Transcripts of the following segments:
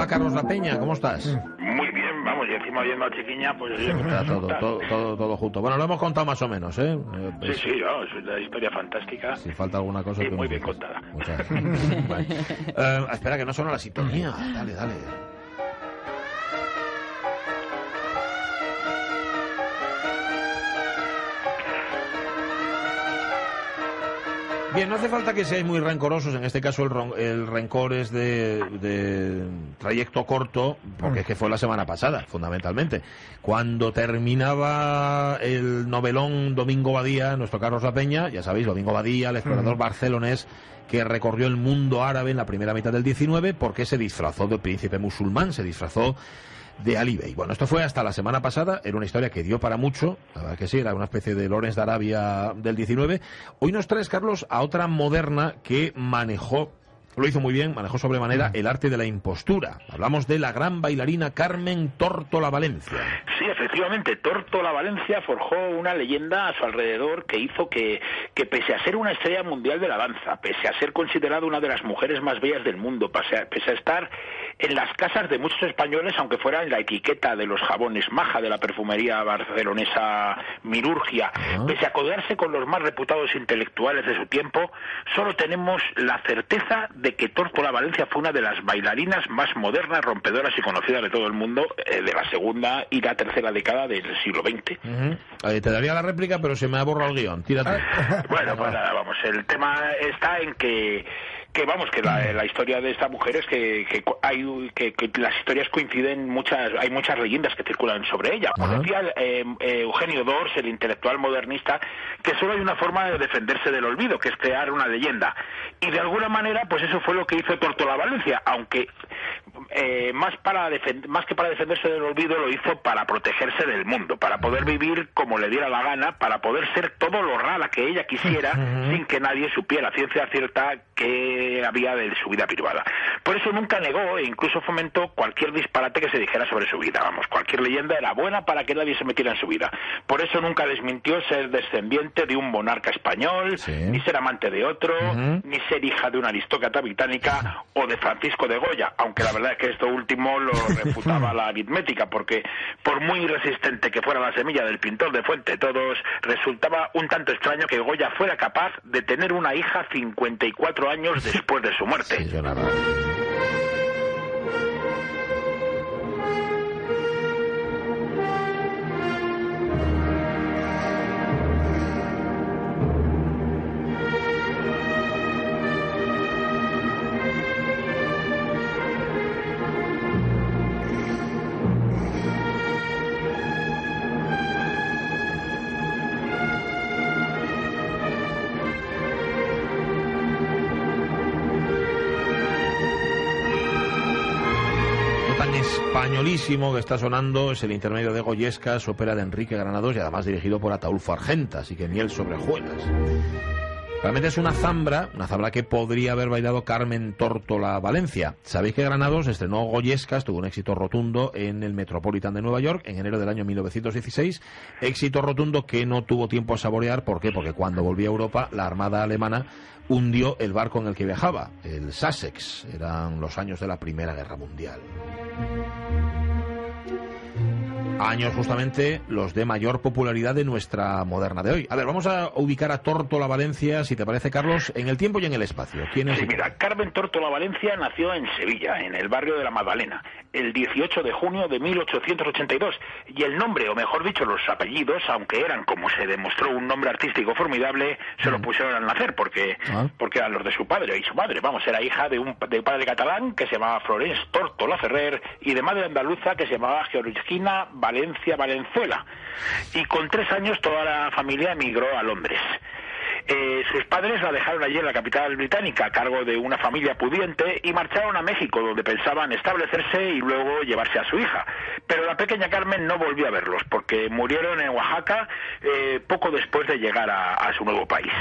Hola Carlos La Peña, ¿cómo estás? Muy bien, vamos, y encima viendo a Chiquiña, pues... oye, pues, Está todo, todo, todo, todo junto. Bueno, lo hemos contado más o menos, ¿eh? Sí, pues, sí, vamos, es una historia fantástica. Si falta alguna cosa... Y tú muy bien dices. contada. Muchas gracias. Vale. Eh, espera, que no suena la sintonía. Dale, dale. Bien, no hace falta que seáis muy rencorosos. En este caso, el, el rencor es de, de trayecto corto, porque es que fue la semana pasada, fundamentalmente. Cuando terminaba el novelón Domingo Badía, nuestro Carlos La Peña, ya sabéis, Domingo Badía, el explorador barcelonés que recorrió el mundo árabe en la primera mitad del 19, porque se disfrazó de príncipe musulmán, se disfrazó de Ali Bey. Bueno, esto fue hasta la semana pasada, era una historia que dio para mucho, la verdad que sí, era una especie de Lorenz de Arabia del 19. Hoy nos traes, Carlos, a otra moderna que manejó, lo hizo muy bien, manejó sobremanera el arte de la impostura. Hablamos de la gran bailarina Carmen Tórtola Valencia. Sí, efectivamente, Tórtola Valencia forjó una leyenda a su alrededor que hizo que, que pese a ser una estrella mundial de la danza, pese a ser considerada una de las mujeres más bellas del mundo, pese a, pese a estar en las casas de muchos españoles, aunque fuera en la etiqueta de los jabones maja de la perfumería barcelonesa Mirurgia, pese a codearse con los más reputados intelectuales de su tiempo, solo tenemos la certeza de que Tórtola Valencia fue una de las bailarinas más modernas, rompedoras y conocidas de todo el mundo eh, de la segunda y la tercera década del siglo XX. Te daría la réplica, pero se me ha borrado el guion. Tírate. Bueno, pues nada, vamos, el tema está en que que vamos que la, la historia de esta mujer es que, que hay que, que las historias coinciden muchas hay muchas leyendas que circulan sobre ella. Ajá. decía eh, eh, Eugenio Dors el intelectual modernista que solo hay una forma de defenderse del olvido que es crear una leyenda. Y de alguna manera pues eso fue lo que hizo Tortola Valencia aunque eh, más para más que para defenderse del olvido lo hizo para protegerse del mundo para poder vivir como le diera la gana para poder ser todo lo rara que ella quisiera sin que nadie supiera. Ciencia cierta que había de su vida privada. Por eso nunca negó e incluso fomentó cualquier disparate que se dijera sobre su vida. Vamos cualquier leyenda era buena para que nadie se metiera en su vida. Por eso nunca desmintió ser descendiente de un monarca español Sí. ni ser amante de otro ni ser hija de una aristócrata británica o de Francisco de Goya, aunque la verdad es que esto último lo refutaba la aritmética, porque por muy resistente que fuera la semilla del pintor de Fuente Todos, resultaba un tanto extraño que Goya fuera capaz de tener una hija 54 años después de su muerte. Españolísimo que está sonando es el intermedio de Goyescas, ópera de Enrique Granados y además dirigido por Ataulfo Argenta, así que miel sobre hojuelas. Realmente es una zambra, una zambra que podría haber bailado Carmen Tórtola Valencia. Sabéis que Granados estrenó Goyescas, tuvo un éxito rotundo en el Metropolitan de Nueva York en enero del año 1916. Éxito rotundo que no tuvo tiempo a saborear. ¿Por qué? Porque cuando volvió a Europa, la Armada alemana hundió el barco en el que viajaba, el Sussex. Eran los años de la Primera Guerra Mundial. thank you Años justamente los de mayor popularidad de nuestra moderna de hoy. A ver, vamos a ubicar a Tórtola Valencia, si te parece, Carlos, en el tiempo y en el espacio. ¿Quién es? Sí, mira, Carmen Tórtola Valencia nació en Sevilla, en el barrio de la Magdalena, el 18 de junio de 1882. Y el nombre, o mejor dicho, los apellidos, aunque eran, como se demostró, un nombre artístico formidable, se lo pusieron al nacer, porque, Ah. porque eran los de su padre y su madre. Vamos, era hija de un de padre catalán que se llamaba Florence Tórtola Ferrer y de madre andaluza que se llamaba Georgina Valencia Valenzuela. Y con tres años toda la familia emigró a Londres. Eh, sus padres la dejaron allí en la capital británica a cargo de una familia pudiente y marcharon a México, donde pensaban establecerse y luego llevarse a su hija. Pero la pequeña Carmen no volvió a verlos, porque murieron en Oaxaca eh, poco después de llegar a, su nuevo país.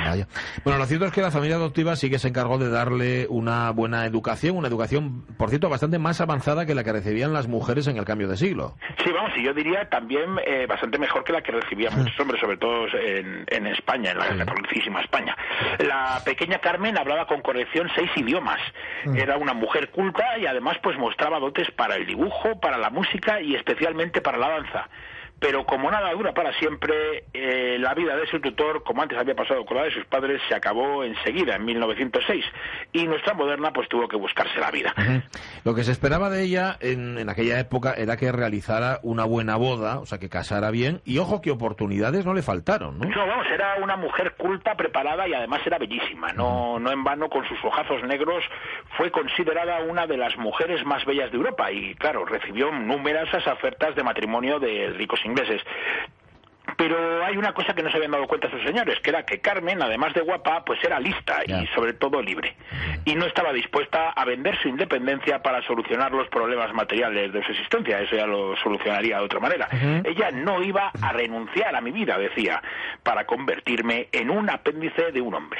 Bueno, lo cierto es que la familia adoptiva sí que se encargó de darle una buena educación, una educación, por cierto, bastante más avanzada que la que recibían las mujeres en el cambio de siglo. Sí, vamos, y yo diría también eh, bastante mejor que la que recibían muchos hombres, sobre todo en, España, en la, sí. España. La pequeña Carmen hablaba con corrección seis idiomas. Mm. Era una mujer culta y además pues mostraba dotes para el dibujo, para la música y especialmente para la danza pero como nada dura para siempre, eh, la vida de su tutor, como antes había pasado con la de sus padres, se acabó enseguida, en 1906, y nuestra moderna pues tuvo que buscarse la vida. Lo que se esperaba de ella en, en, aquella época era que realizara una buena boda, o sea, que casara bien, y ojo que oportunidades no le faltaron, ¿no? No, vamos, era una mujer culta, preparada y además era bellísima, no, no en vano con sus ojazos negros fue considerada una de las mujeres más bellas de Europa y claro, recibió numerosas ofertas de matrimonio de ricos ingleses. Pero hay una cosa que no se habían dado cuenta esos señores, que era que Carmen, además de guapa, pues era lista y sobre todo libre. Y no estaba dispuesta a vender su independencia para solucionar los problemas materiales de su existencia. Eso ya lo solucionaría de otra manera. Ella no iba a renunciar a mi vida, decía, para convertirme en un apéndice de un hombre.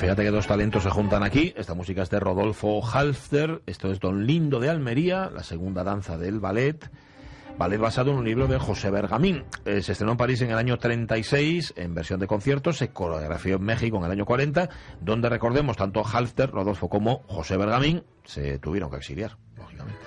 Fíjate que dos talentos se juntan aquí. Esta música es de Rodolfo Halfter. Esto es Don Lindo de Almería, la segunda danza del ballet. Ballet basado en un libro de José Bergamín. Eh, se estrenó en París en el año 36 en versión de concierto. Se coreografió en México en el año 40, donde recordemos tanto Halfter, Rodolfo como José Bergamín se tuvieron que exiliar, lógicamente.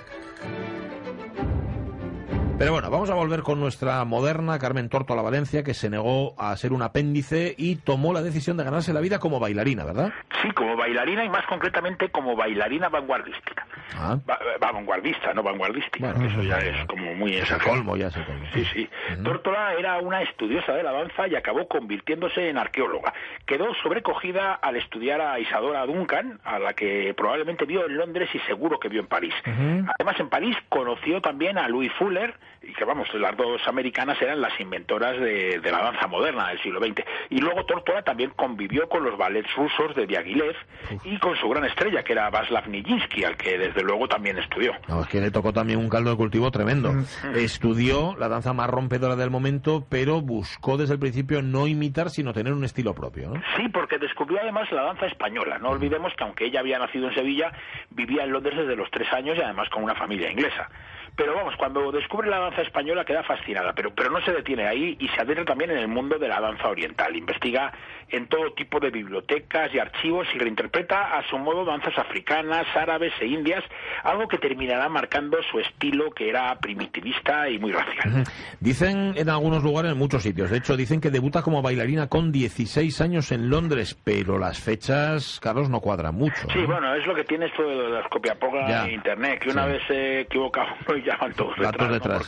Pero bueno, vamos a volver con nuestra moderna Carmen Torto a la Valencia, que se negó a ser un apéndice y tomó la decisión de ganarse la vida como bailarina, ¿verdad? Sí, como bailarina y más concretamente como bailarina vanguardística. Ah. Va, vanguardista, no vanguardística. eso ya es como muy... Es colmo, ya se colmo. Sí, sí. Tórtola era una estudiosa de la danza y acabó convirtiéndose en arqueóloga. Quedó sobrecogida al estudiar a Isadora Duncan, a la que probablemente vio en Londres y seguro que vio en París. Además, en París conoció también a Louis Fuller, y que vamos, las dos americanas eran las inventoras de, la danza moderna del siglo XX. Y luego Tortora también convivió con los ballets rusos de Diaghilev y con su gran estrella, que era Vaslav Nijinsky, al que desde luego también estudió. No, es que le tocó también un caldo de cultivo tremendo. Mm. Estudió la danza más rompedora del momento, pero buscó desde el principio no imitar, sino tener un estilo propio. ¿no? Sí, porque descubrió además la danza española. No olvidemos que aunque ella había nacido en Sevilla, vivía en Londres desde los tres años y además con una familia inglesa. Pero vamos, cuando descubre la danza española queda fascinada, pero, pero no se detiene ahí y se adentra también en el mundo de la danza oriental. Investiga en todo tipo de bibliotecas y archivos y reinterpreta a su modo danzas africanas, árabes e indias, algo que terminará marcando su estilo que era primitivista y muy racial. Dicen en algunos lugares, en muchos sitios, de hecho dicen que debuta como bailarina con 16 años en Londres, pero las fechas, Carlos, no cuadran mucho. Sí, bueno, es lo que tiene esto de las copiapogas en Internet, que una vez se equivoca uno y llaman todos detrás.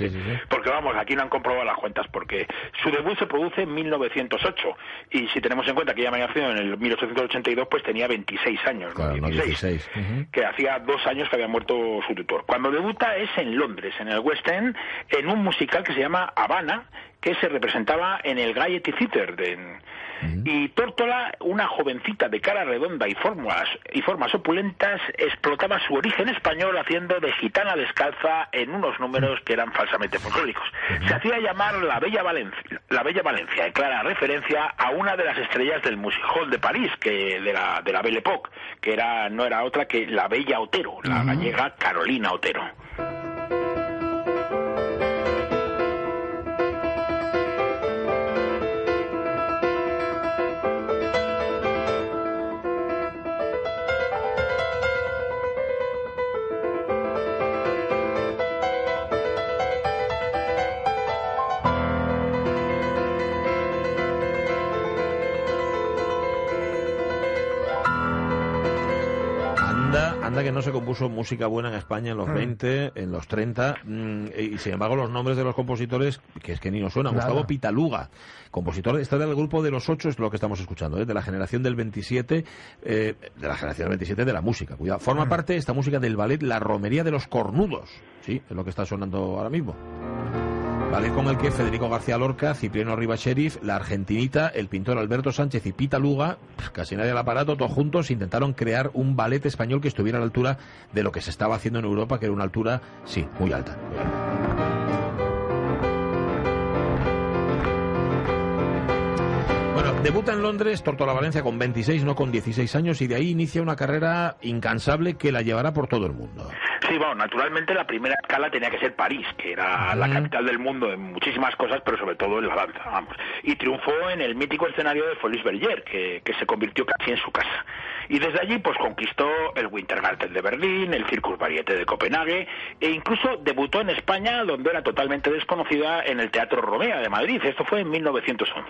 porque, vamos, aquí no han comprobado las cuentas, porque su debut se produce en 1908, y si tenemos en cuenta que ella me nació en el 1882, pues tenía 26 años, que hacía dos años que había muerto su tutor. Cuando debuta es en Londres, en el West End, en un musical que se llama Habana, que se representaba en el Gaiety Theatre de, y Tórtola, una jovencita de cara redonda y formas, y formas opulentas, explotaba su origen español haciendo de gitana descalza en unos números que eran falsamente folclóricos. Se hacía llamar la Bella Valencia, la Bella Valencia, en clara referencia a una de las estrellas del Music Hall de París, que de la de la Belle Époque, que era no era otra que la Bella Otero, la gallega Carolina Otero. Que no se compuso música buena en España en los 20, en los 30, mm, y sin embargo los nombres de los compositores, que es que ni nos suena, Nada. Gustavo Pitaluga, compositor, este del grupo de los ocho, es lo que estamos escuchando, ¿eh? de la generación del 27, eh, de la generación del 27 de la música, cuidado. Forma parte esta música del ballet La Romería de los Cornudos, sí, es lo que está sonando ahora mismo. Ballet con el que Federico García Lorca, Cipriano Rivas Sheriff, la argentinita, el pintor Alberto Sánchez y Pita Luga, casi nadie al aparato, todos juntos intentaron crear un ballet español que estuviera a la altura de lo que se estaba haciendo en Europa, que era una altura, sí, muy alta. Muy alta. Debuta en Londres Tortola Valencia con 26, no con 16 años, y de ahí inicia una carrera incansable que la llevará por todo el mundo. Bueno, naturalmente la primera escala tenía que ser París, que era la capital del mundo en muchísimas cosas, pero sobre todo en la danza, vamos. Y triunfó en el mítico escenario de Folies Bergère, que, que se convirtió casi en su casa. Y desde allí, pues conquistó el Wintergarten de Berlín, el Circus Varieté de Copenhague, e incluso debutó en España, donde era totalmente desconocida, en el Teatro Romea de Madrid. Esto fue en 1911.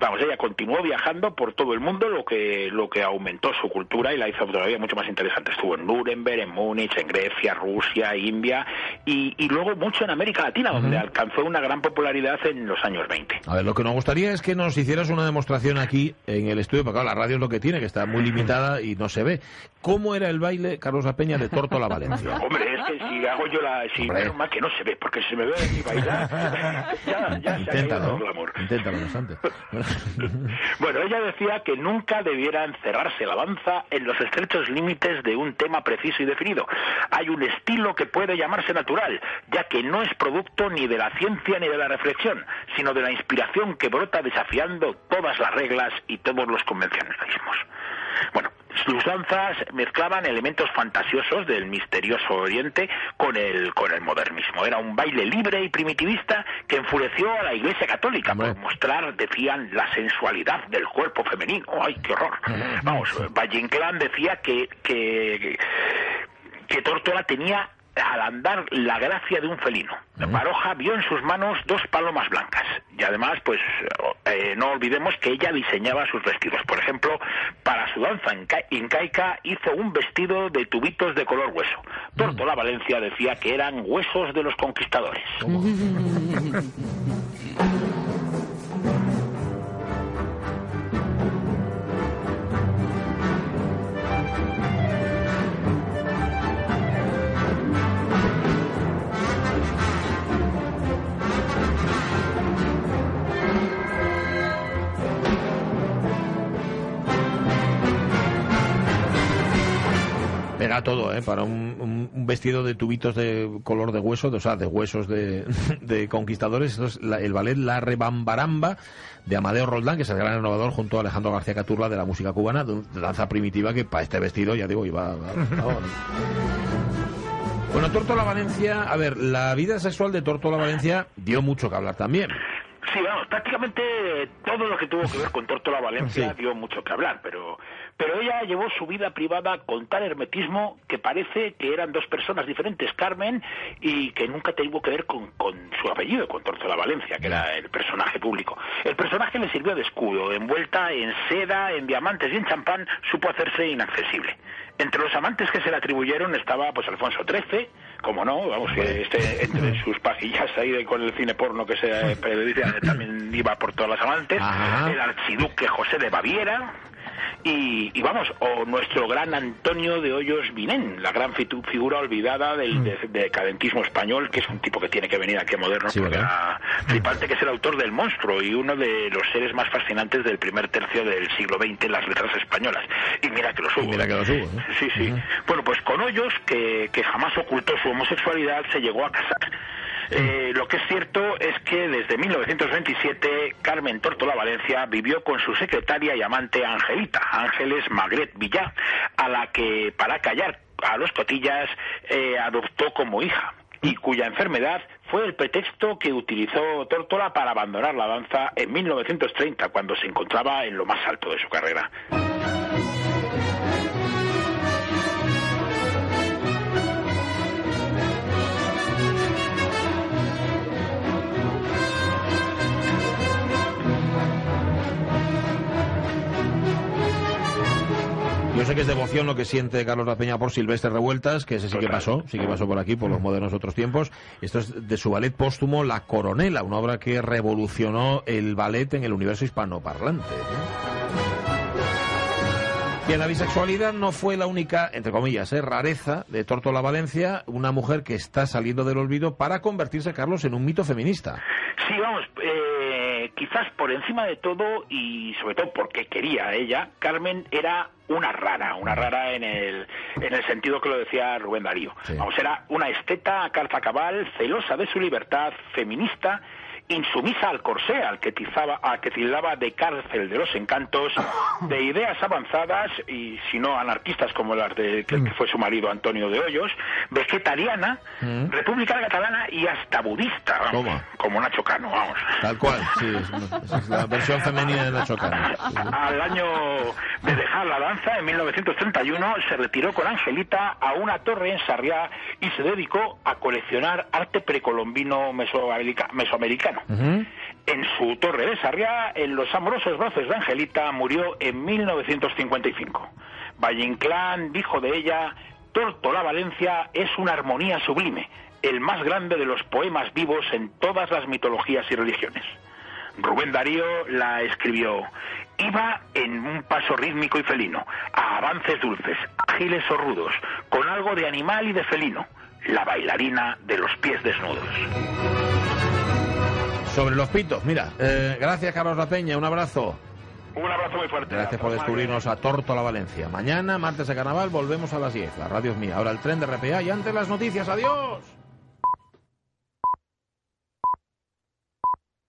Vamos, ella continuó viajando por todo el mundo, lo que, lo que aumentó su cultura y la hizo todavía mucho más interesante. Estuvo en Nuremberg, en Múnich, en Grecia, Rusia, India y, y luego mucho en América Latina, donde alcanzó una gran popularidad en los años 20. A ver, lo que nos gustaría es que nos hicieras una demostración aquí en el estudio, porque claro, la radio es lo que tiene, que está muy limitada y no se ve. ¿Cómo era el baile, Carlos Apeña, de Tórtola Valencia? Hombre, es que si hago yo la... Si, Hombre. menos mal que no se ve, porque si me ve y bailar, ya, ya se ha caído Inténtalo, el obstante. Bueno, ella decía que nunca debiera encerrarse la danza en los estrechos límites de un tema preciso y definido. Hay un estilo que puede llamarse natural, ya que no es producto ni de la ciencia ni de la reflexión, sino de la inspiración que brota desafiando todas las reglas y todos los convencionalismos. Bueno, sus danzas mezclaban elementos fantasiosos del misterioso Oriente con el, con el modernismo. Era un baile libre y primitivista que enfureció a la Iglesia Católica Hombre. por mostrar, decían, la sensualidad del cuerpo femenino. ¡Ay, qué horror! Vamos, Valle decía que, que, que Tórtola tenía al andar la gracia de un felino. Baroja vio en sus manos dos palomas blancas y además, pues eh, no olvidemos que ella diseñaba sus vestidos. Por ejemplo, para su danza inca- incaica hizo un vestido de tubitos de color hueso. Tórtola Valencia decía que eran huesos de los conquistadores. todo, ¿eh? Para un, un- un vestido de tubitos de color de hueso, de, o sea, de huesos de, de conquistadores. Esto es la- el ballet La Rebambaramba de Amadeo Roldán, que es el gran innovador junto a Alejandro García Caturla de la música cubana, de danza primitiva que para este vestido, ya digo, iba... va- vamos. Bueno, Tórtola Valencia, a ver, la vida sexual de Tórtola Valencia dio mucho que hablar también. Sí, vamos, prácticamente todo lo que tuvo que ver con Tórtola Valencia Sí. dio mucho que hablar, pero, pero ella llevó su vida privada con tal hermetismo que parece que eran dos personas diferentes, Carmen, y que nunca tuvo que ver con, con su apellido, con Tórtola Valencia, que era el personaje público. El personaje le sirvió de escudo, envuelta en seda, en diamantes y en champán, supo hacerse inaccesible. Entre los amantes que se le atribuyeron estaba pues Alfonso XIII, como no, vamos, que este, entre sus pajillas ahí con el cine porno que se periodiza también iba por todas las amantes, Ajá. el archiduque José de Baviera, y, y vamos, o nuestro gran Antonio de Hoyos Vinén, la gran figura olvidada del de- decadentismo español, que es un tipo que tiene que venir aquí a moderno, Sí, porque flipante, que es el autor del monstruo y uno de los seres más fascinantes del primer tercio del siglo XX en las letras españolas. Y mira que los hubo. Y mira que los hubo, ¿eh? Sí, sí. Bueno, pues con Hoyos, que, que jamás ocultó su homosexualidad, se llegó a casar. Eh, lo que es cierto es que desde 1927 Carmen Tórtola Valencia vivió con su secretaria y amante Angelita, Ángeles Magret Villá, a la que para callar a los cotillas eh, adoptó como hija y cuya enfermedad fue el pretexto que utilizó Tórtola para abandonar la danza en 1930, cuando se encontraba en lo más alto de su carrera. Yo sé que es devoción lo que siente Carlos La Peña por Silvestre Revueltas, que ese sí que pasó, sí que pasó por aquí, por los modernos otros tiempos. Esto es de su ballet póstumo La Coronela, una obra que revolucionó el ballet en el universo hispanoparlante. Bien, la bisexualidad no fue la única, entre comillas, ¿eh? rareza de Tortola Valencia, una mujer que está saliendo del olvido para convertirse, Carlos, en un mito feminista. Sí, vamos, eh, quizás por encima de todo y sobre todo porque quería ella, Carmen era una rara, una rara en el, en el sentido que lo decía Rubén Darío. Vamos, era una esteta calza cabal, celosa de su libertad, feminista insumisa al corsé, al que, tizaba, al que tildaba de cárcel de los encantos, de ideas avanzadas y si no anarquistas como las de que, fue su marido Antonio de Hoyos, vegetariana, mm. republicana catalana y hasta budista, como Nacho Cano, vamos. Tal cual, sí, es, la versión femenina de Nacho Cano. Al año de dejar la danza, en 1931, se retiró con Angelita a una torre en Sarriá y se dedicó a coleccionar arte precolombino mesoamericano en su torre de Sarriá, en los amorosos brazos de Angelita, murió en 1955. Valle Inclán dijo de ella, Tortola Valencia es una armonía sublime, el más grande de los poemas vivos en todas las mitologías y religiones. Rubén Darío la escribió. Iba en un paso rítmico y felino, a avances dulces, ágiles o rudos, con algo de animal y de felino, la bailarina de los pies desnudos. Sobre los pitos, mira. Eh, gracias, Carlos La Peña. Un abrazo. Un abrazo muy fuerte. Gracias por descubrirnos a Torto la Valencia. Mañana, martes de carnaval, volvemos a las 10. La radio es mía. Ahora el tren de RPA y antes las noticias. ¡Adiós!